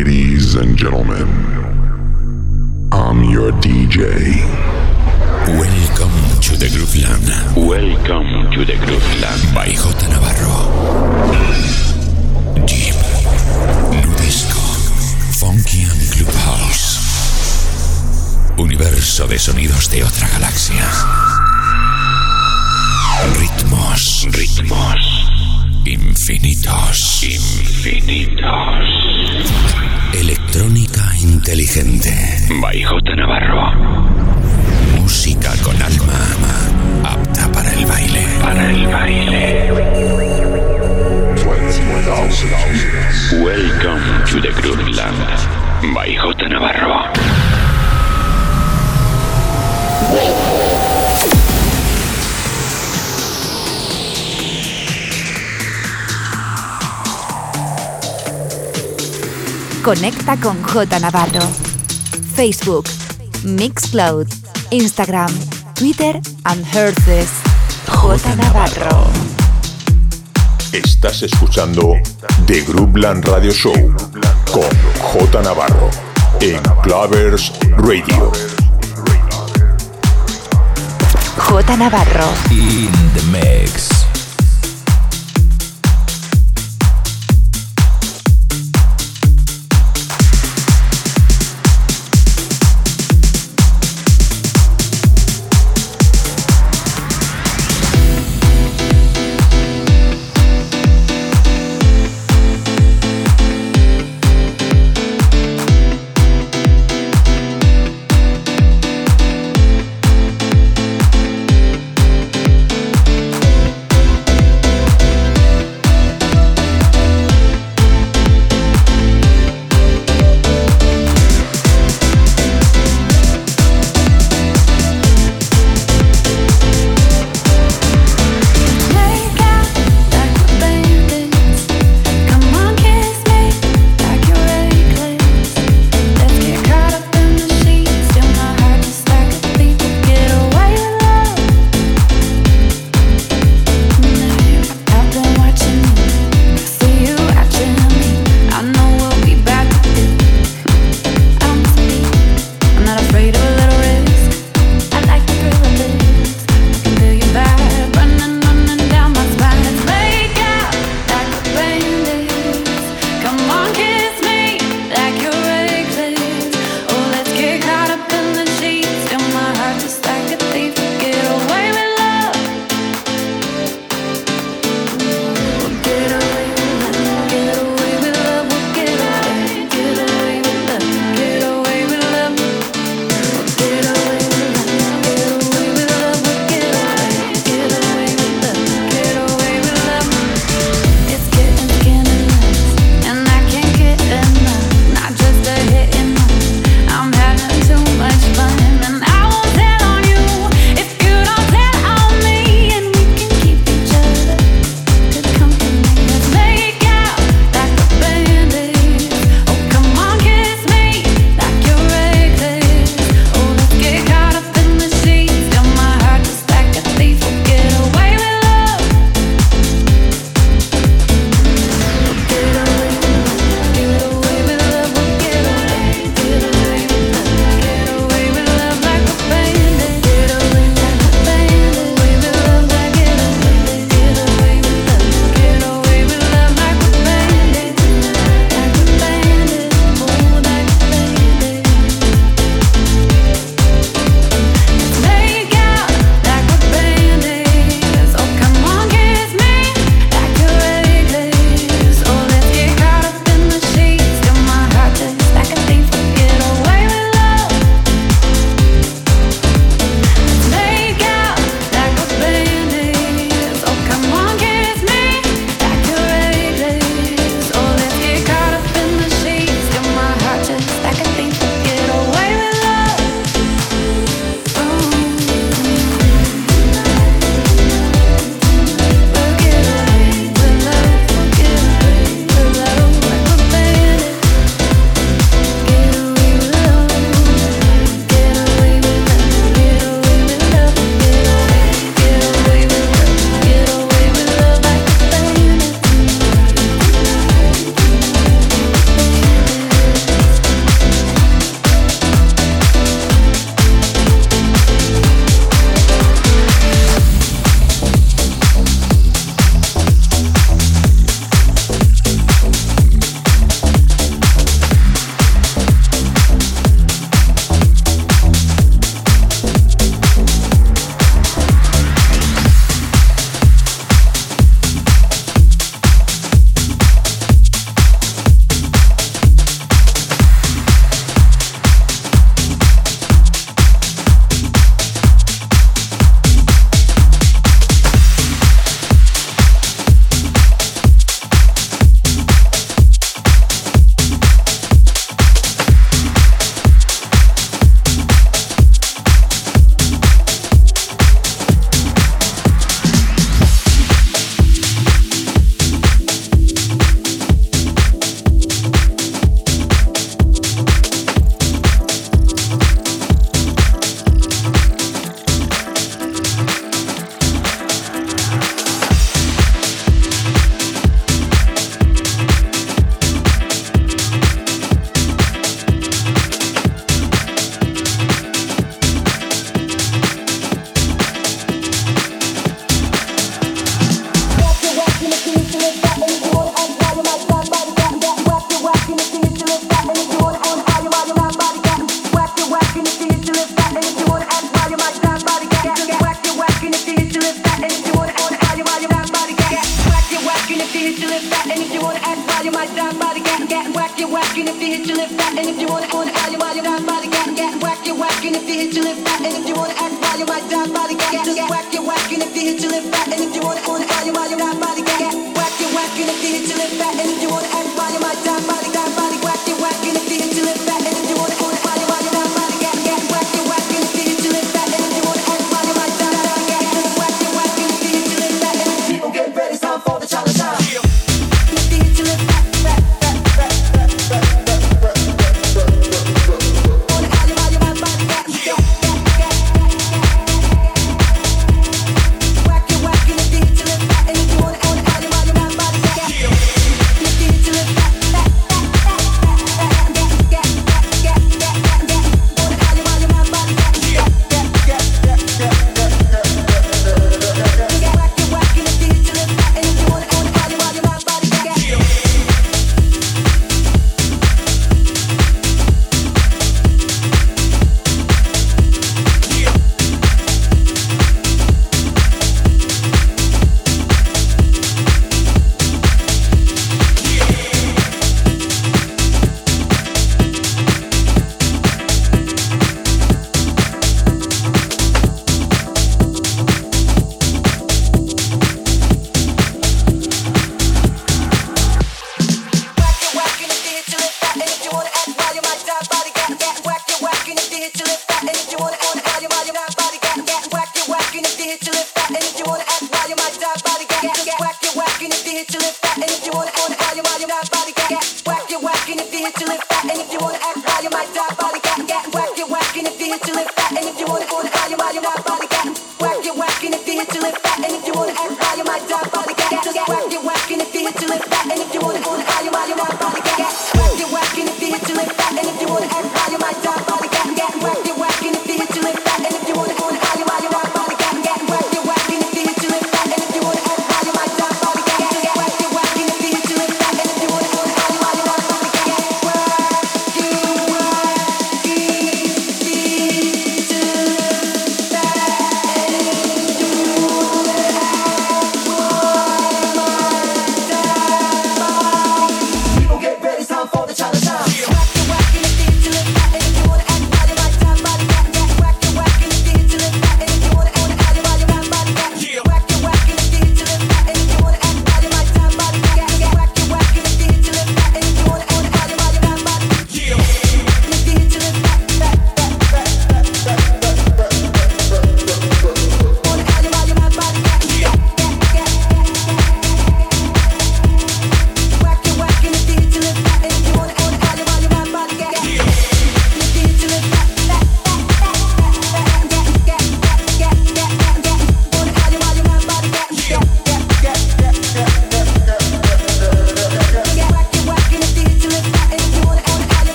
Ladies and gentlemen, I'm your DJ. Welcome to the Grooveland. Welcome to the Grooveland. By J. Navarro. Deep, Nudisco, Funky and Clubhouse. Universo de sonidos de otra galaxia. Ritmos, ritmos. Infinitos, infinitos. Electrónica inteligente. By J. Navarro. Música con alma, apta para el baile. Para el baile. Welcome to the Grooveland. By J. Navarro. Conecta con J Navarro. Facebook, Mixcloud, Instagram, Twitter and Herces. J Navarro. Estás escuchando The Groupland Radio Show con J Navarro en Clavers Radio. J Navarro. In the mix.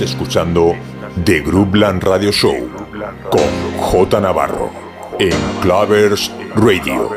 Escuchando The Groupland Radio Show con J. Navarro en Clavers Radio.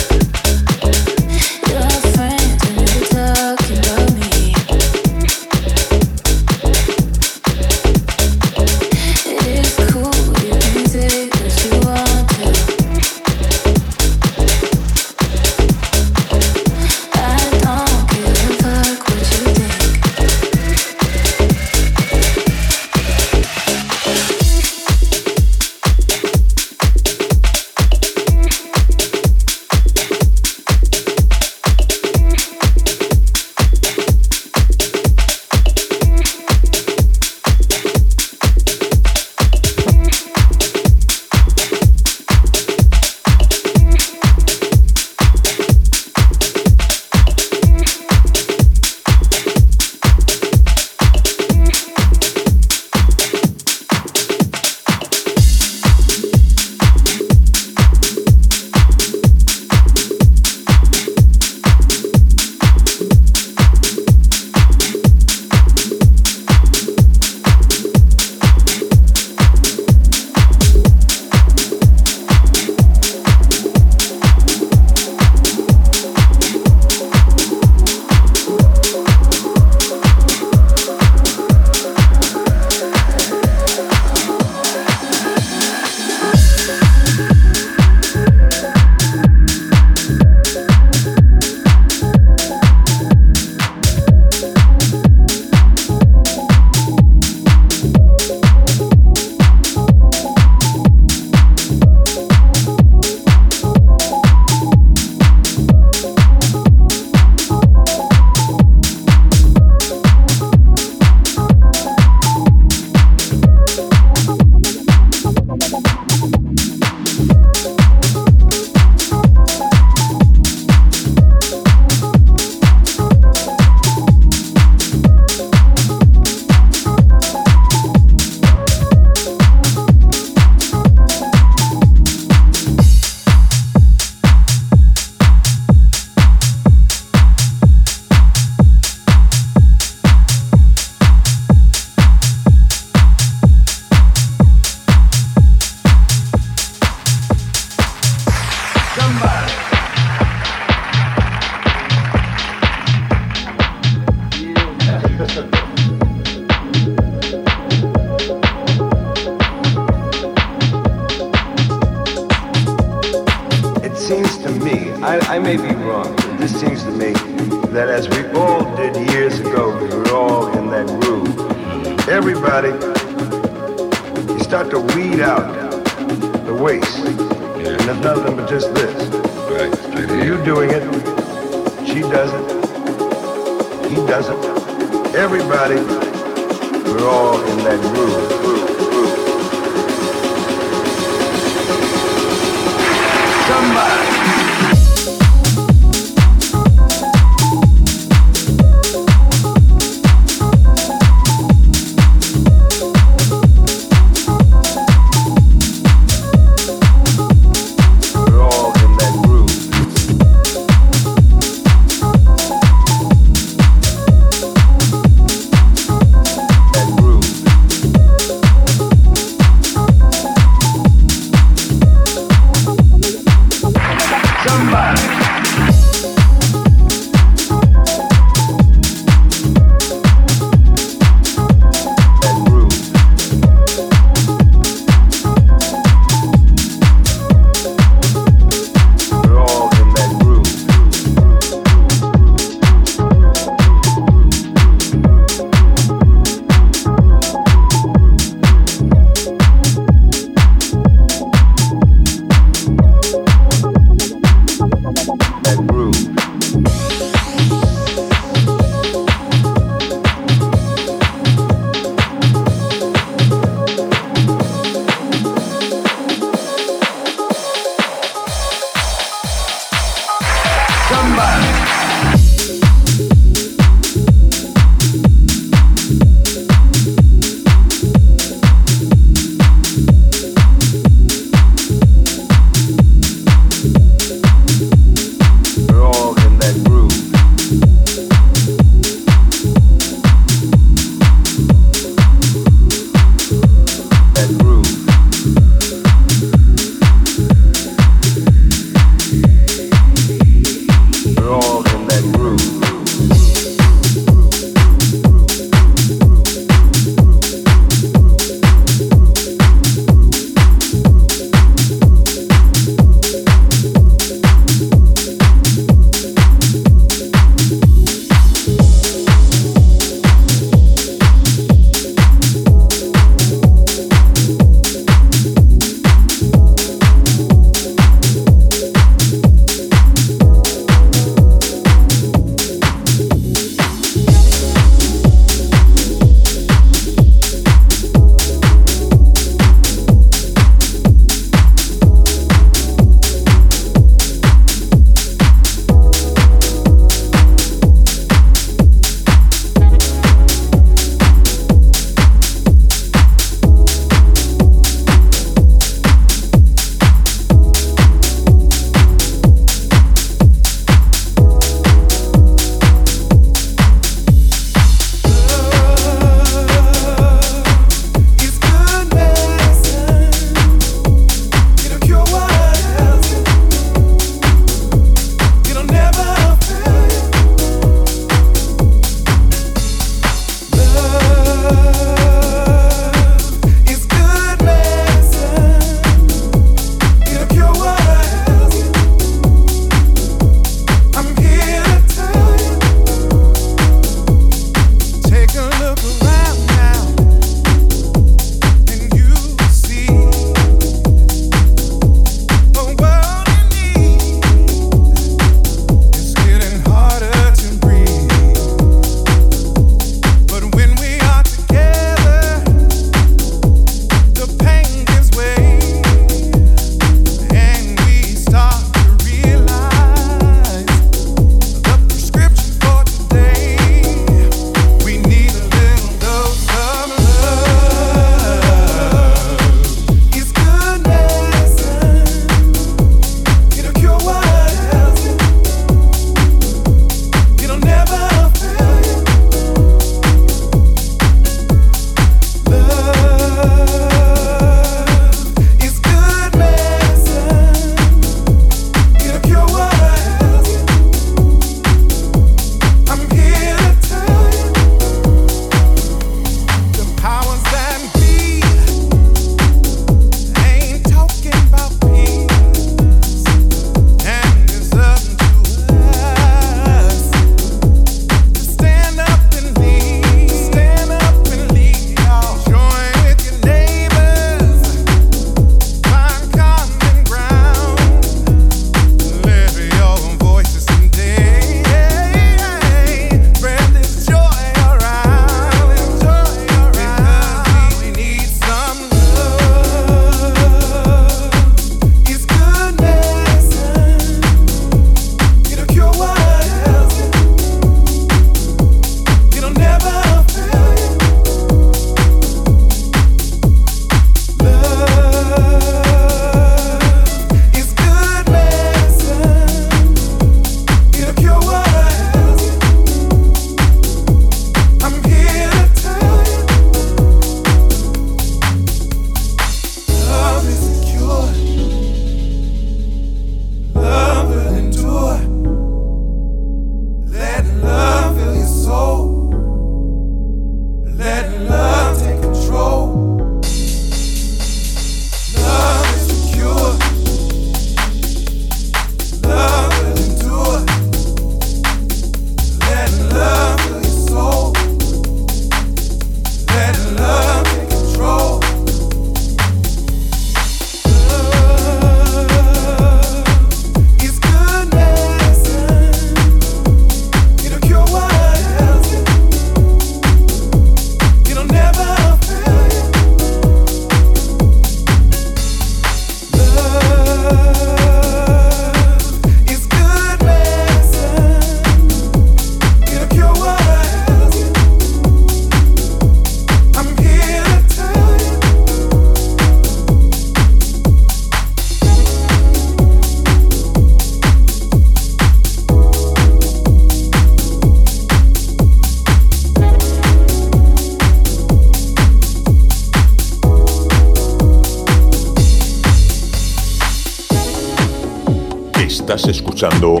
Escuchando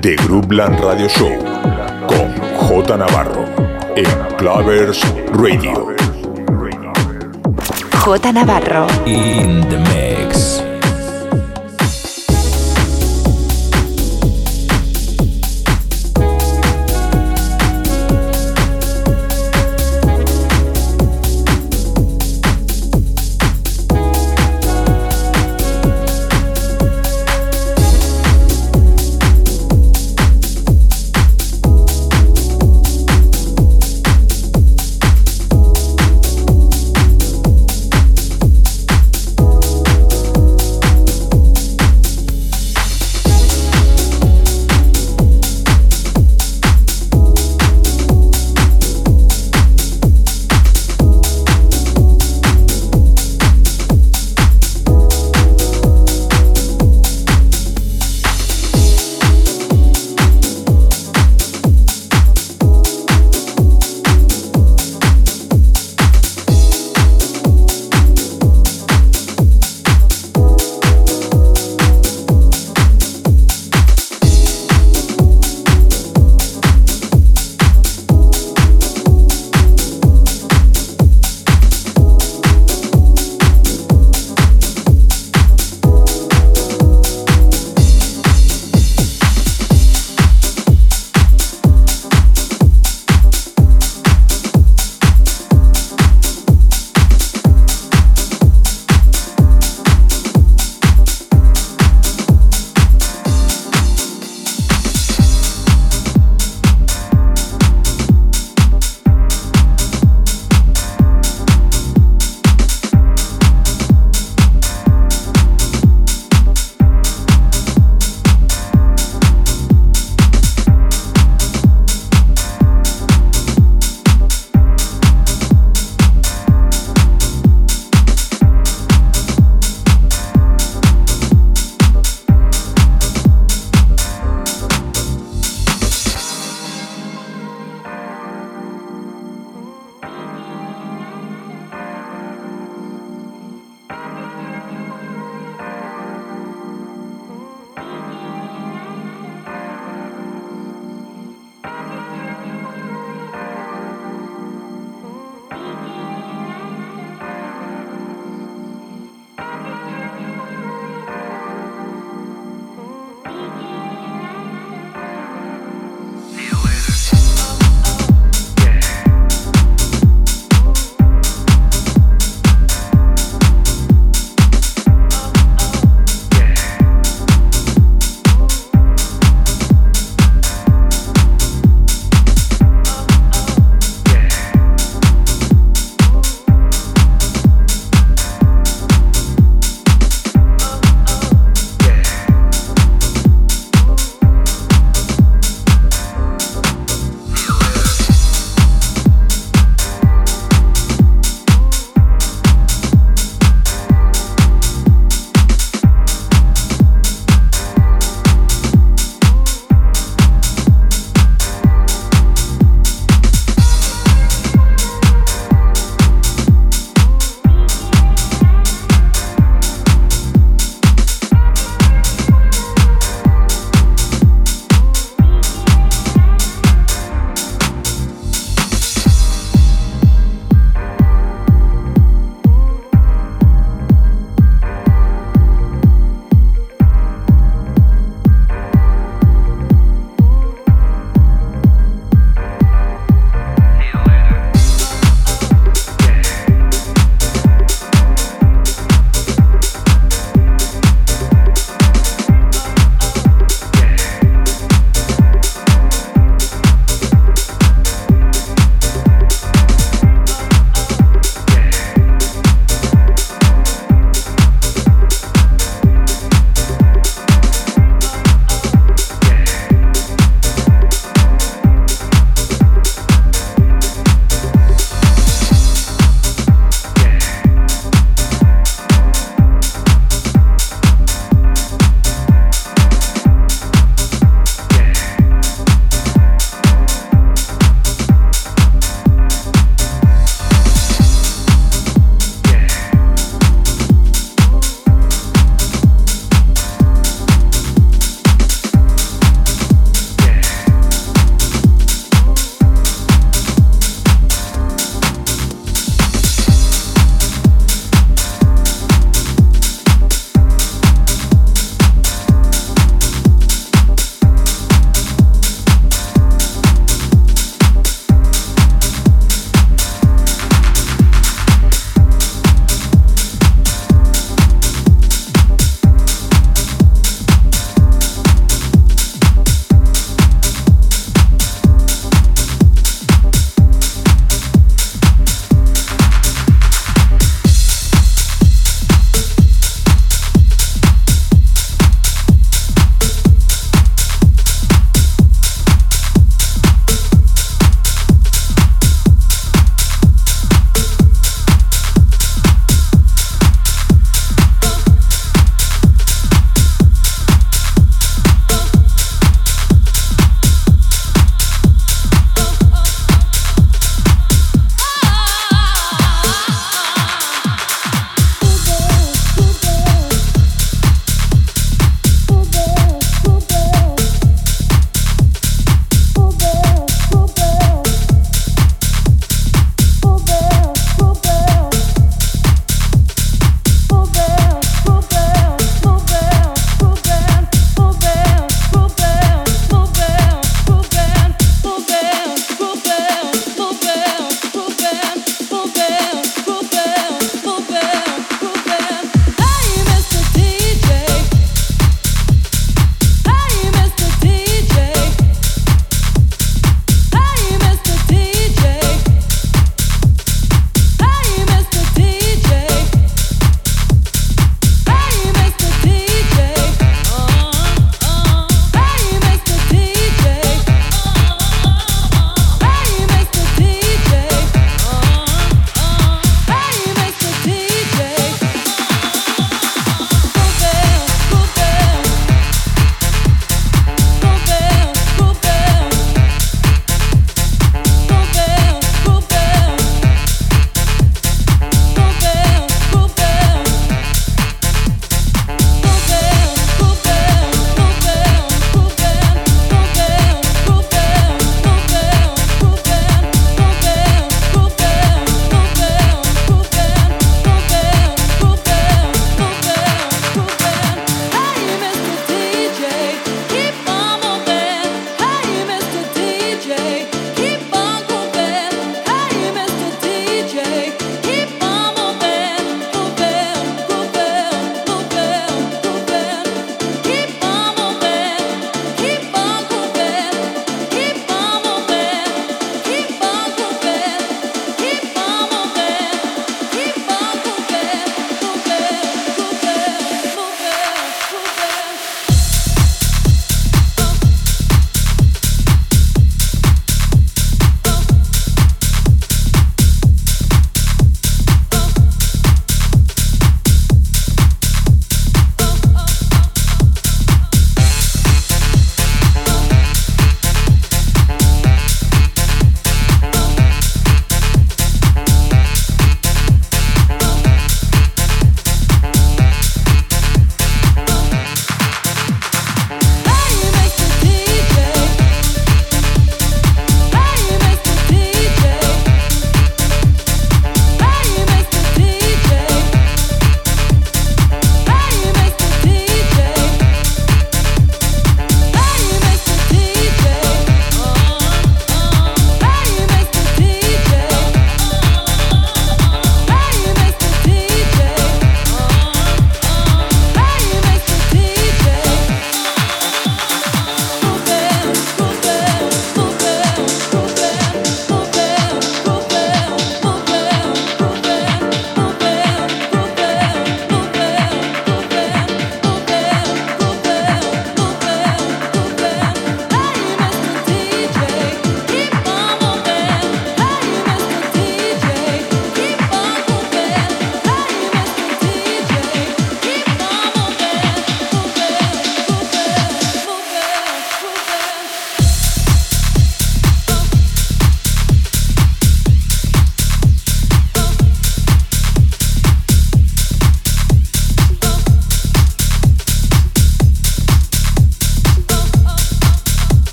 The Groupland Radio Show con J Navarro en Clavers Radio. J Navarro. In the mix.